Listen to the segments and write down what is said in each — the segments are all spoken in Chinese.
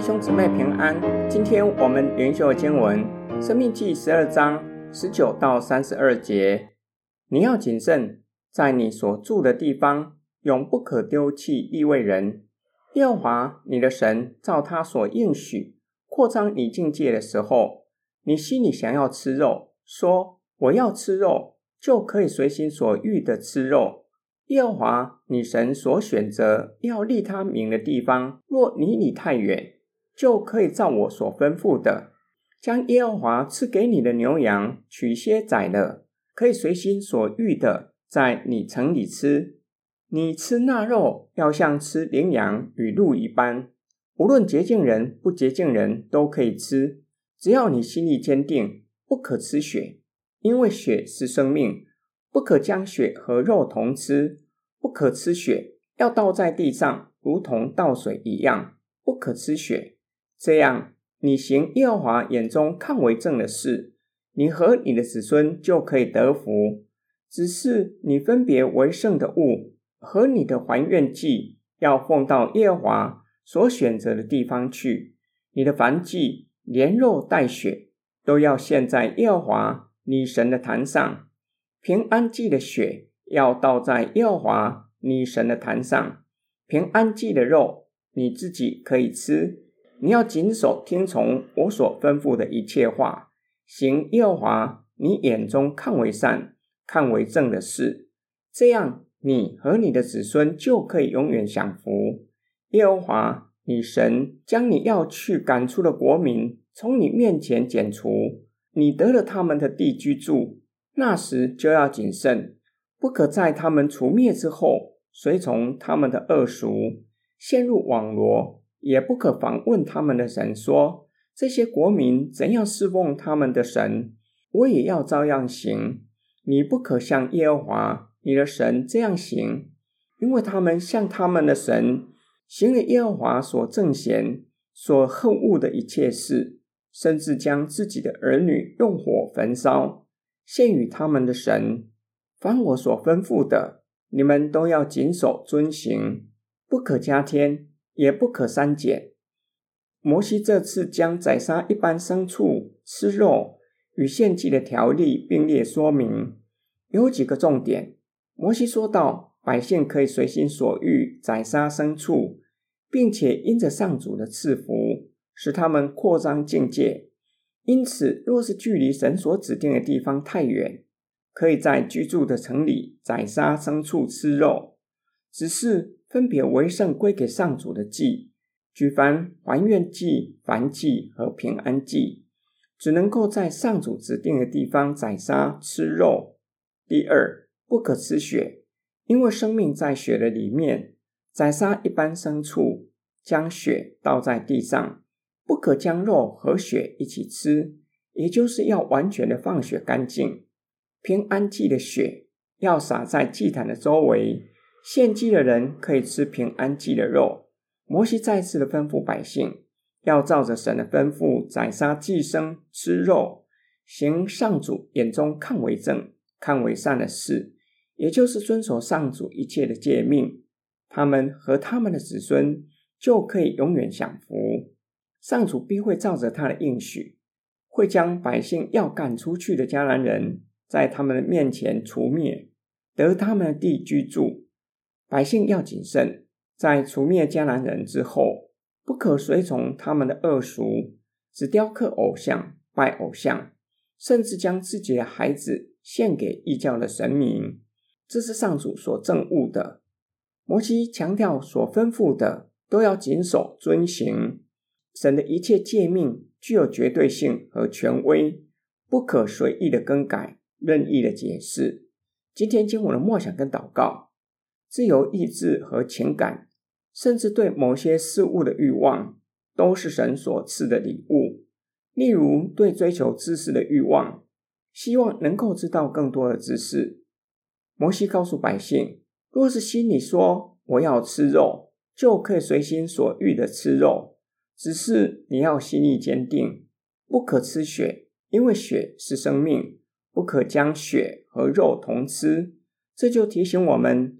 弟兄姊妹平安。今天我们灵修的经文《生命记》十二章十九到三十二节。你要谨慎，在你所住的地方，永不可丢弃利未人。耶和华你的神照他所应许扩张你境界的时候，你心里想要吃肉，说我要吃肉，就可以随心所欲的吃肉。耶和华你神所选择要立他名的地方，若离你太远，就可以照我所吩咐的，将耶和华赐给你的牛羊取些宰了，可以随心所欲的在你城里吃。你吃那肉，要像吃羚羊与鹿一般，无论洁净人不洁净人都可以吃，只要你心里坚定，不可吃血，因为血是生命。不可将血和肉同吃，不可吃血，要倒在地上，如同倒水一样。不可吃血，这样你行耶和华眼中看为正的事，你和你的子孙就可以得福。只是你分别为圣的物和你的还愿祭，要奉到耶和华所选择的地方去。你的燔祭连肉带血，都要献在耶和华你神的坛上。平安祭的血要倒在耶和华你神的坛上，平安祭的肉你自己可以吃。你要谨守听从我所吩咐的一切话，行耶和华你眼中看为善、看为正的事，这样你和你的子孙就可以永远享福。耶和华你神将你要去赶出的国民从你面前剪除，你得了他们的地居住。那时就要谨慎，不可在他们除灭之后，随从他们的恶俗，陷入网罗；也不可访问他们的神，说这些国民怎样侍奉他们的神，我也要照样行。你不可像耶和华你的神这样行，因为他们向他们的神行了耶和华所憎嫌、所恨恶的一切事，甚至将自己的儿女用火焚烧。献与他们的神，凡我所吩咐的，你们都要谨守遵行，不可加添，也不可删减。摩西这次将宰杀一般牲畜、吃肉与献祭的条例并列说明，有几个重点。摩西说道：百姓可以随心所欲宰杀牲畜，并且因着上主的赐福，使他们扩张境界。因此，若是距离神所指定的地方太远，可以在居住的城里宰杀牲畜吃肉，只是分别为圣归给上主的祭，举凡还愿祭、凡祭和平安祭，只能够在上主指定的地方宰杀吃肉。第二，不可吃血，因为生命在血的里面。宰杀一般牲畜，将血倒在地上。不可将肉和血一起吃，也就是要完全的放血干净。平安祭的血要洒在祭坛的周围，献祭的人可以吃平安祭的肉。摩西再次的吩咐百姓，要照着神的吩咐宰杀祭牲，吃肉，行上主眼中看为正、看为善的事，也就是遵守上主一切的诫命。他们和他们的子孙就可以永远享福。上主必会照着他的应许，会将百姓要赶出去的迦南人，在他们的面前除灭，得他们的地居住。百姓要谨慎，在除灭迦南人之后，不可随从他们的恶俗，只雕刻偶像、拜偶像，甚至将自己的孩子献给异教的神明。这是上主所憎恶的。摩西强调，所吩咐的都要谨守遵行。神的一切诫命具有绝对性和权威，不可随意的更改、任意的解释。今天经文的默想跟祷告，自由意志和情感，甚至对某些事物的欲望，都是神所赐的礼物。例如，对追求知识的欲望，希望能够知道更多的知识。摩西告诉百姓，若是心里说我要吃肉，就可以随心所欲的吃肉。只是你要心里坚定，不可吃血，因为血是生命，不可将血和肉同吃。这就提醒我们，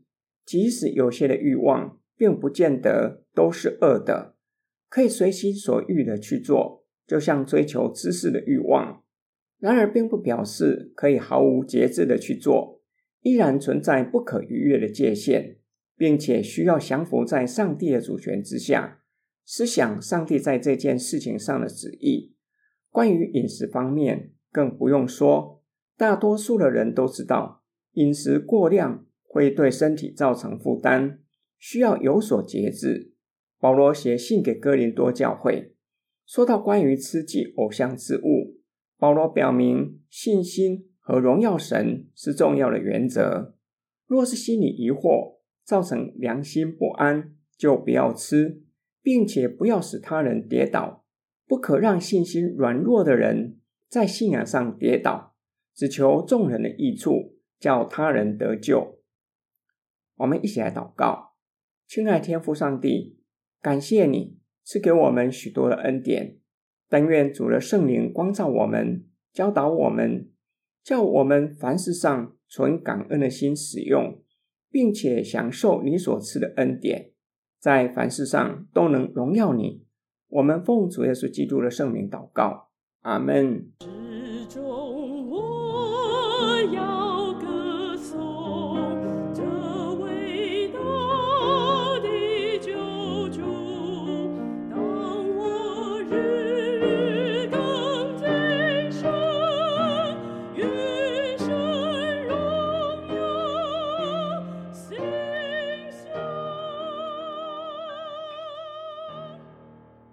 即使有些的欲望，并不见得都是恶的。可以随心所欲的去做，就像追求知识的欲望。然而，并不表示可以毫无节制的去做，依然存在不可逾越的界限，并且需要降服在上帝的主权之下，思想上帝在这件事情上的旨意。关于饮食方面，更不用说，大多数的人都知道，饮食过量会对身体造成负担，需要有所节制。保罗写信给哥林多教会，说到关于吃祭偶像之物，保罗表明信心和荣耀神是重要的原则。若是心里疑惑，造成良心不安，就不要吃，并且不要使他人跌倒。不可让信心软弱的人在信仰上跌倒，只求众人的益处，叫他人得救。我们一起来祷告，亲爱天父上帝。感谢你赐给我们许多的恩典，但愿主的圣灵光照我们，教导我们，叫我们凡事上存感恩的心使用，并且享受你所赐的恩典，在凡事上都能荣耀你。我们奉主耶稣基督的圣名祷告，阿门。